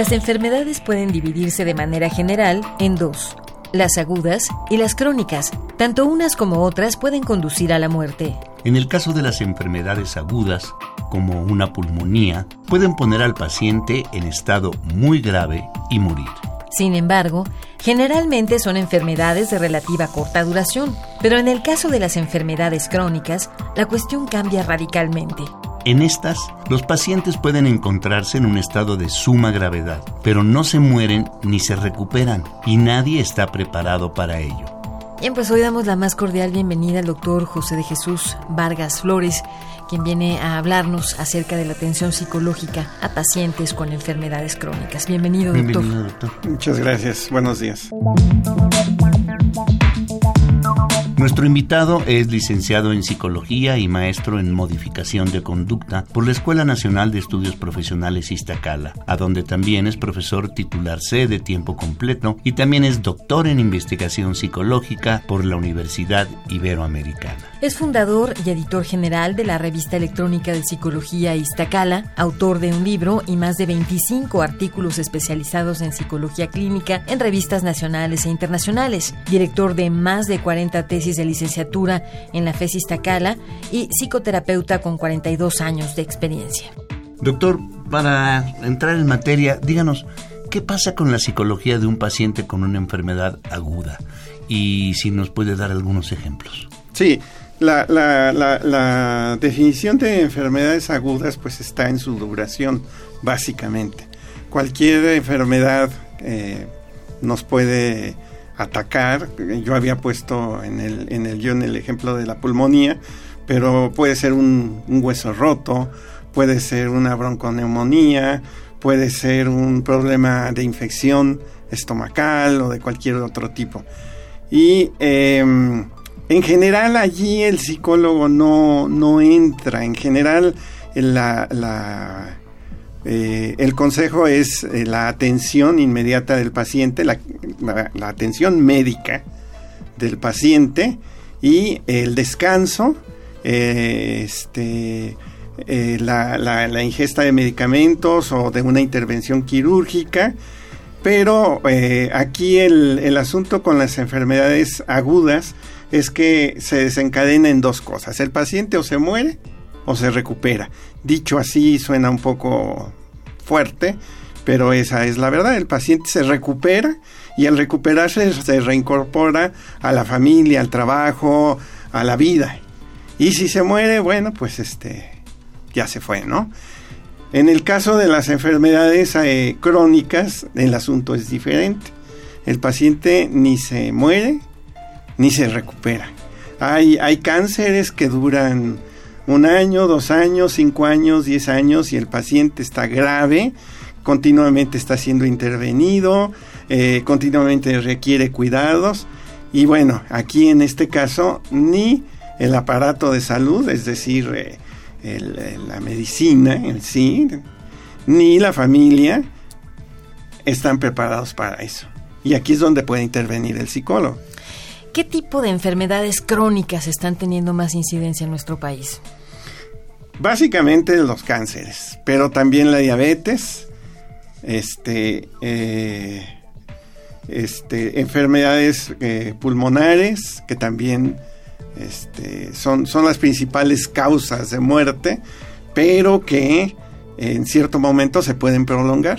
Las enfermedades pueden dividirse de manera general en dos, las agudas y las crónicas. Tanto unas como otras pueden conducir a la muerte. En el caso de las enfermedades agudas, como una pulmonía, pueden poner al paciente en estado muy grave y morir. Sin embargo, generalmente son enfermedades de relativa corta duración, pero en el caso de las enfermedades crónicas, la cuestión cambia radicalmente. En estas, los pacientes pueden encontrarse en un estado de suma gravedad, pero no se mueren ni se recuperan y nadie está preparado para ello. Bien, pues hoy damos la más cordial bienvenida al doctor José de Jesús Vargas Flores, quien viene a hablarnos acerca de la atención psicológica a pacientes con enfermedades crónicas. Bienvenido, doctor. Bienvenido, doctor. Muchas gracias. Buenos días. Nuestro invitado es licenciado en Psicología y maestro en Modificación de Conducta por la Escuela Nacional de Estudios Profesionales Iztacala, a donde también es profesor titular C de tiempo completo y también es doctor en Investigación Psicológica por la Universidad Iberoamericana. Es fundador y editor general de la revista electrónica de Psicología Iztacala, autor de un libro y más de 25 artículos especializados en psicología clínica en revistas nacionales e internacionales, director de más de 40 tesis de licenciatura en la FES Iztacala y psicoterapeuta con 42 años de experiencia. Doctor, para entrar en materia, díganos, ¿qué pasa con la psicología de un paciente con una enfermedad aguda? Y si nos puede dar algunos ejemplos. Sí, la, la, definición de enfermedades agudas pues está en su duración, básicamente. Cualquier enfermedad eh, nos puede atacar. Yo había puesto en el, en el guion el ejemplo de la pulmonía, pero puede ser un, hueso roto, puede ser una bronconeumonía, puede ser un problema de infección estomacal o de cualquier otro tipo. Y em, en general allí el psicólogo no, no entra, en general la, la eh, el consejo es eh, la atención inmediata del paciente, la, atención médica del paciente y el descanso, eh, este, la, ingesta de medicamentos o de una intervención quirúrgica. Pero aquí el, el asunto con las enfermedades agudas es que se desencadena en dos cosas. El paciente o se muere o se recupera. Dicho así suena un poco fuerte, pero esa es la verdad. El paciente se recupera y al recuperarse se reincorpora a la familia, al trabajo, a la vida. Y si se muere, bueno, pues este ya se fue, ¿no? En el caso de las enfermedades eh, crónicas, el asunto es diferente. El paciente ni se muere ni se recupera. Hay, hay cánceres que duran un año, dos años, cinco años, diez años y el paciente está grave, continuamente está siendo intervenido, eh, continuamente requiere cuidados y bueno, aquí en este caso ni el aparato de salud, es decir, eh, la medicina en sí, ni la familia están preparados para eso. Y aquí es donde puede intervenir el psicólogo. ¿Qué tipo de enfermedades crónicas están teniendo más incidencia en nuestro país? Básicamente los cánceres, pero también la diabetes, este, eh, este, enfermedades eh, pulmonares que también este, son, son las principales causas de muerte, pero que en cierto momento se pueden prolongar.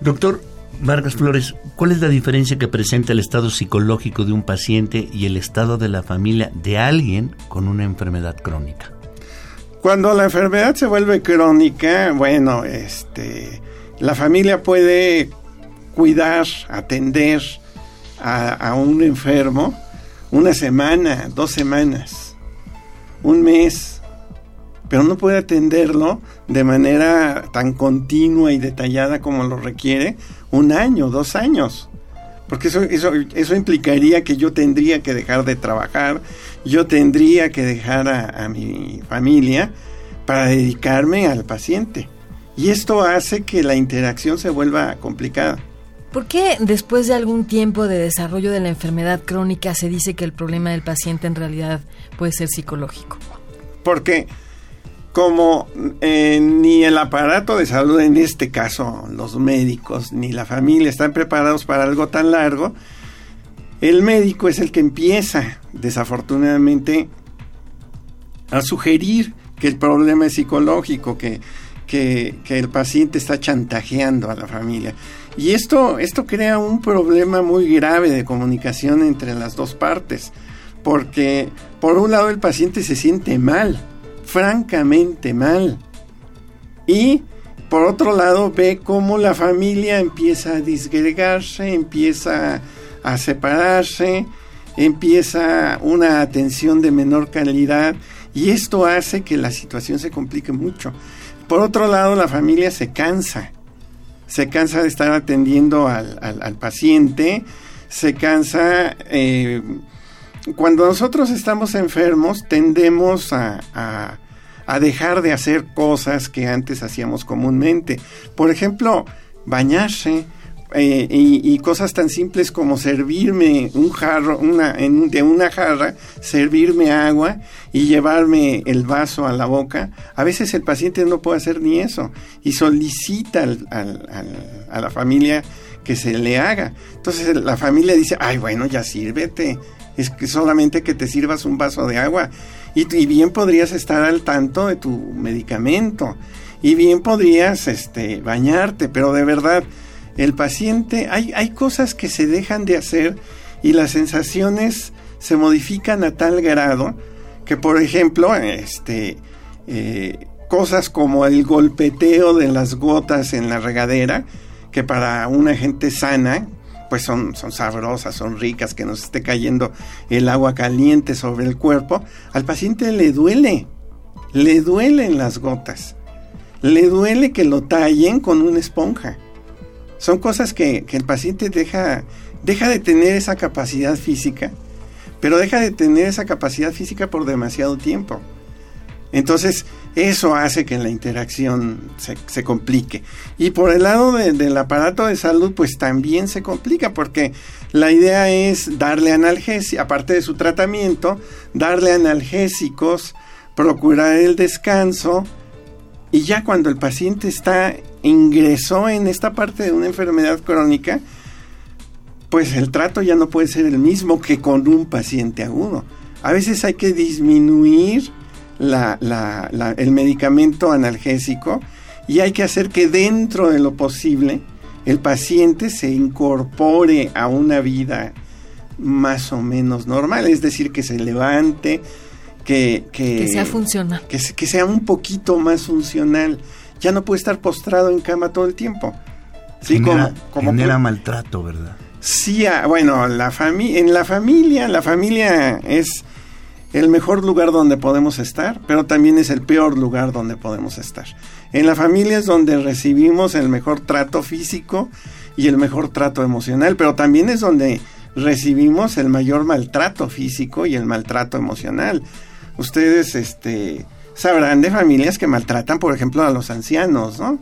Doctor Vargas Flores, ¿cuál es la diferencia que presenta el estado psicológico de un paciente y el estado de la familia de alguien con una enfermedad crónica? Cuando la enfermedad se vuelve crónica, bueno, este, la familia puede cuidar, atender a, un enfermo una semana, dos semanas, un mes, pero no puede atenderlo de manera tan continua y detallada como lo requiere un año, dos años. Porque eso, eso, eso implicaría que yo tendría que dejar de trabajar, yo tendría que dejar a, mi familia para dedicarme al paciente. Y esto hace que la interacción se vuelva complicada. ¿Por qué después de algún tiempo de desarrollo de la enfermedad crónica se dice que el problema del paciente en realidad puede ser psicológico? Porque como eh, ni el aparato de salud, en este caso los médicos, ni la familia están preparados para algo tan largo, el médico es el que empieza, desafortunadamente, a sugerir que el problema es psicológico, que, que, que, el paciente está chantajeando a la familia. Y esto, esto crea un problema muy grave de comunicación entre las dos partes, porque por un lado el paciente se siente mal, francamente mal. Y por otro lado ve cómo la familia empieza a disgregarse, empieza a separarse, empieza una atención de menor calidad y esto hace que la situación se complique mucho. Por otro lado, la familia se cansa, se cansa de estar atendiendo al, paciente, se cansa... Eh, cuando nosotros estamos enfermos tendemos a, a, dejar de hacer cosas que antes hacíamos comúnmente. Por ejemplo, bañarse. Eh, y, cosas tan simples como servirme un jarro, una, en, de una jarra, servirme agua y llevarme el vaso a la boca. A veces el paciente no puede hacer ni eso y solicita a la familia que se le haga. Entonces la familia dice, ay bueno, ya sírvete es que solamente que te sirvas un vaso de agua. Y, bien podrías estar al tanto de tu medicamento. Y bien podrías este, bañarte, pero de verdad, el paciente, hay, hay cosas que se dejan de hacer y las sensaciones se modifican a tal grado que, por ejemplo, este, eh, cosas como el golpeteo de las gotas en la regadera, que para una gente sana, pues son, son sabrosas, son ricas, que nos esté cayendo el agua caliente sobre el cuerpo, al paciente le duele, le duelen las gotas, le duele que lo tallen con una esponja. Son cosas que, que el paciente deja, deja de tener esa capacidad física, pero deja de tener esa capacidad física por demasiado tiempo. Entonces, eso hace que la interacción se, complique. Y por el lado del aparato de salud, pues también se complica, porque la idea es darle analgésicos, aparte de su tratamiento, darle analgésicos, procurar el descanso, y ya cuando el paciente está ingresó en esta parte de una enfermedad crónica, pues el trato ya no puede ser el mismo que con un paciente agudo. A veces hay que disminuir la, la, el medicamento analgésico y hay que hacer que dentro de lo posible el paciente se incorpore a una vida más o menos normal, es decir, que se levante, que, que, sea funcional. Que, que, sea un poquito más funcional. Ya no puede estar postrado en cama todo el tiempo. Sí, como, como genera maltrato, ¿verdad? Sí, ah, bueno, la en la familia, la familia es el mejor lugar donde podemos estar, pero también es el peor lugar donde podemos estar. En la familia es donde recibimos el mejor trato físico y el mejor trato emocional, pero también es donde recibimos el mayor maltrato físico y el maltrato emocional. Ustedes este, sabrán de familias que maltratan, por ejemplo, a los ancianos, ¿no?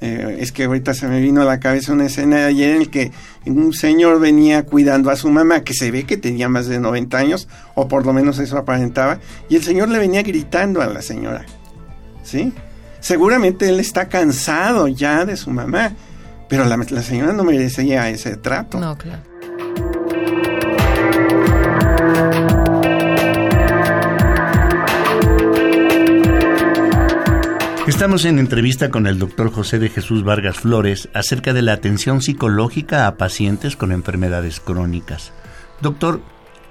Eh, es que ahorita se me vino a la cabeza una escena de ayer en el que un señor venía cuidando a su mamá, que se ve que tenía más de 90 años, o por lo menos eso aparentaba, y el señor le venía gritando a la señora. ¿Sí? Seguramente él está cansado ya de su mamá, pero la, la señora no merecía ese trato. No, claro. Estamos en entrevista con el doctor José de Jesús Vargas Flores acerca de la atención psicológica a pacientes con enfermedades crónicas. Doctor,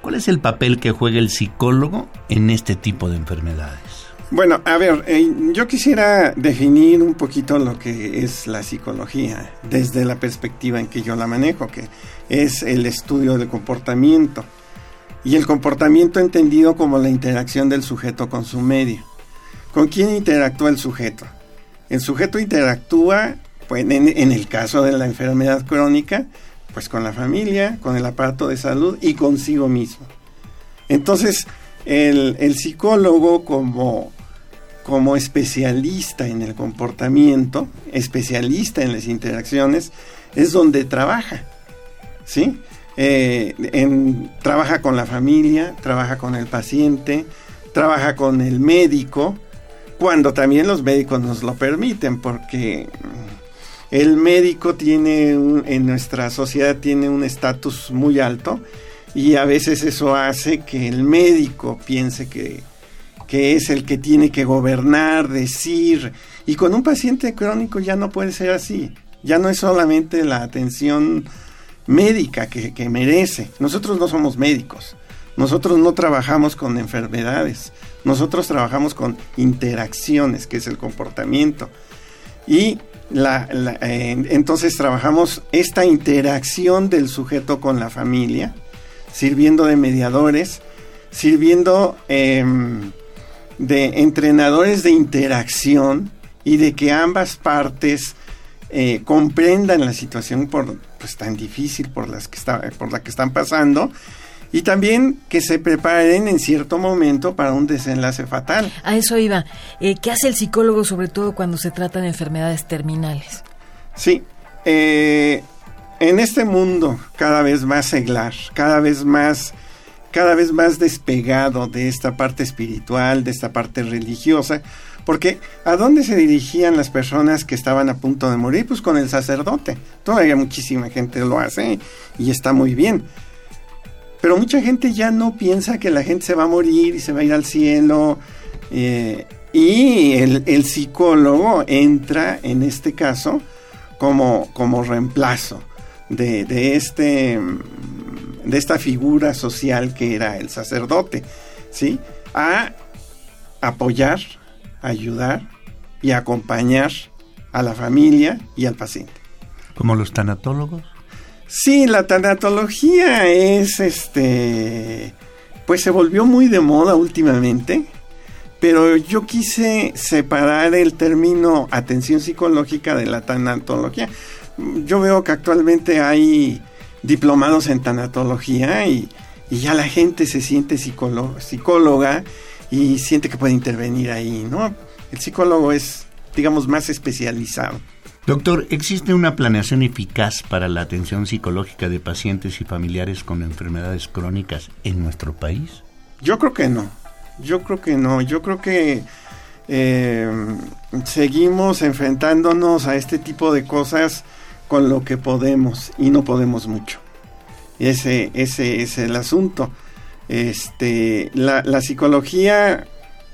¿cuál es el papel que juega el psicólogo en este tipo de enfermedades? Bueno, a ver, eh, yo quisiera definir un poquito lo que es la psicología desde la perspectiva en que yo la manejo, que es el estudio del comportamiento y el comportamiento entendido como la interacción del sujeto con su medio. ¿Con quién interactúa el sujeto? El sujeto interactúa, pues, en, el caso de la enfermedad crónica, pues con la familia, con el aparato de salud y consigo mismo. Entonces, el, psicólogo como, especialista en el comportamiento, especialista en las interacciones, es donde trabaja. ¿Sí? Eh, trabaja con la familia, trabaja con el paciente, trabaja con el médico, cuando también los médicos nos lo permiten, porque el médico tiene en nuestra sociedad tiene un estatus muy alto y a veces eso hace que el médico piense que, que es el que tiene que gobernar, decir, y con un paciente crónico ya no puede ser así, ya no es solamente la atención médica que, que merece, nosotros no somos médicos, nosotros no trabajamos con enfermedades, nosotros trabajamos con interacciones, que es el comportamiento. Y la, entonces trabajamos esta interacción del sujeto con la familia, sirviendo de mediadores, sirviendo em, de entrenadores de interacción y de que ambas partes eh, comprendan la situación por, pues, tan difícil por, las que está, por la que están pasando y también que se preparen en cierto momento para un desenlace fatal. A eso iba. Eh, ¿Qué hace el psicólogo sobre todo cuando se trata de enfermedades terminales? Sí, eh, en este mundo cada vez más seglar, cada vez más cada vez más despegado de esta parte espiritual, de esta parte religiosa, porque ¿a dónde se dirigían las personas que estaban a punto de morir? Pues con el sacerdote. Todavía muchísima gente lo hace y está muy bien. Pero mucha gente ya no piensa que la gente se va a morir y se va a ir al cielo. Eh, y el, psicólogo entra en este caso como, como reemplazo de, este, de esta figura social que era el sacerdote, ¿sí? A apoyar, ayudar y acompañar a la familia y al paciente. ¿Como los tanatólogos? Sí, la tanatología es este pues se volvió muy de moda últimamente, pero yo quise separar el término atención psicológica de la tanatología. Yo veo que actualmente hay diplomados en tanatología y, ya la gente se siente psicóloga y siente que puede intervenir ahí, ¿no? El psicólogo es, digamos, más especializado. Doctor, ¿existe una planeación eficaz para la atención psicológica de pacientes y familiares con enfermedades crónicas en nuestro país? Yo creo que no. Yo creo que no. Yo creo que eh, seguimos enfrentándonos a este tipo de cosas con lo que podemos y no podemos mucho. Ese, ese es el asunto. Este, la, la psicología,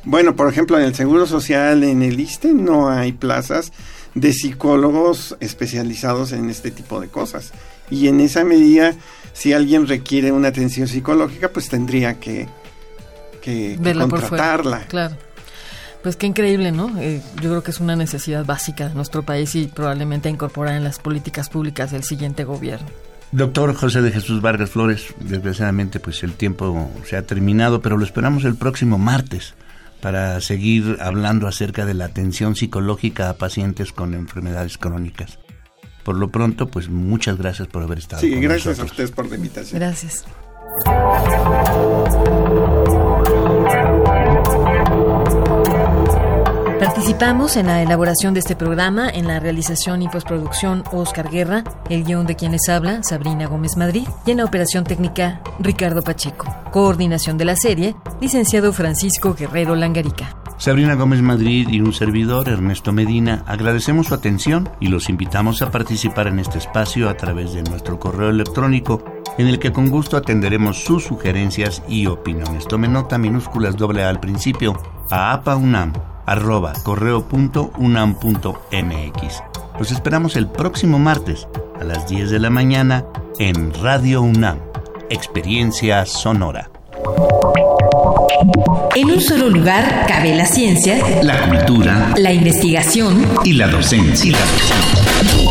bueno, por ejemplo, en el Seguro Social, en el ISTE, no hay plazas de psicólogos especializados en este tipo de cosas. Y en esa medida, si alguien requiere una atención psicológica, pues tendría que, que, contratarla. claro. Pues qué increíble, ¿no? Eh, yo creo que es una necesidad básica de nuestro país y probablemente incorporar en las políticas públicas del siguiente gobierno. Doctor José de Jesús Vargas Flores, desgraciadamente pues el tiempo se ha terminado, pero lo esperamos el próximo martes para seguir hablando acerca de la atención psicológica a pacientes con enfermedades crónicas. Por lo pronto, pues muchas gracias por haber estado. Sí, gracias a ustedes por la invitación. Gracias. Participamos en la elaboración de este programa, en la realización y postproducción Oscar Guerra, el guion de quienes habla Sabrina Gómez Madrid y en la operación técnica Ricardo Pacheco. Coordinación de la serie, licenciado Francisco Guerrero Langarica. Sabrina Gómez Madrid y un servidor, Ernesto Medina, agradecemos su atención y los invitamos a participar en este espacio a través de nuestro correo electrónico, en el que con gusto atenderemos sus sugerencias y opiniones. Tome nota minúsculas doble A al principio a apaunam arroba correo.unam.mx. Los esperamos el próximo martes a las 10 de la mañana en Radio UNAM, Experiencia Sonora. En un solo lugar cabe la ciencia, la cultura, la investigación y la docencia. Y la docencia.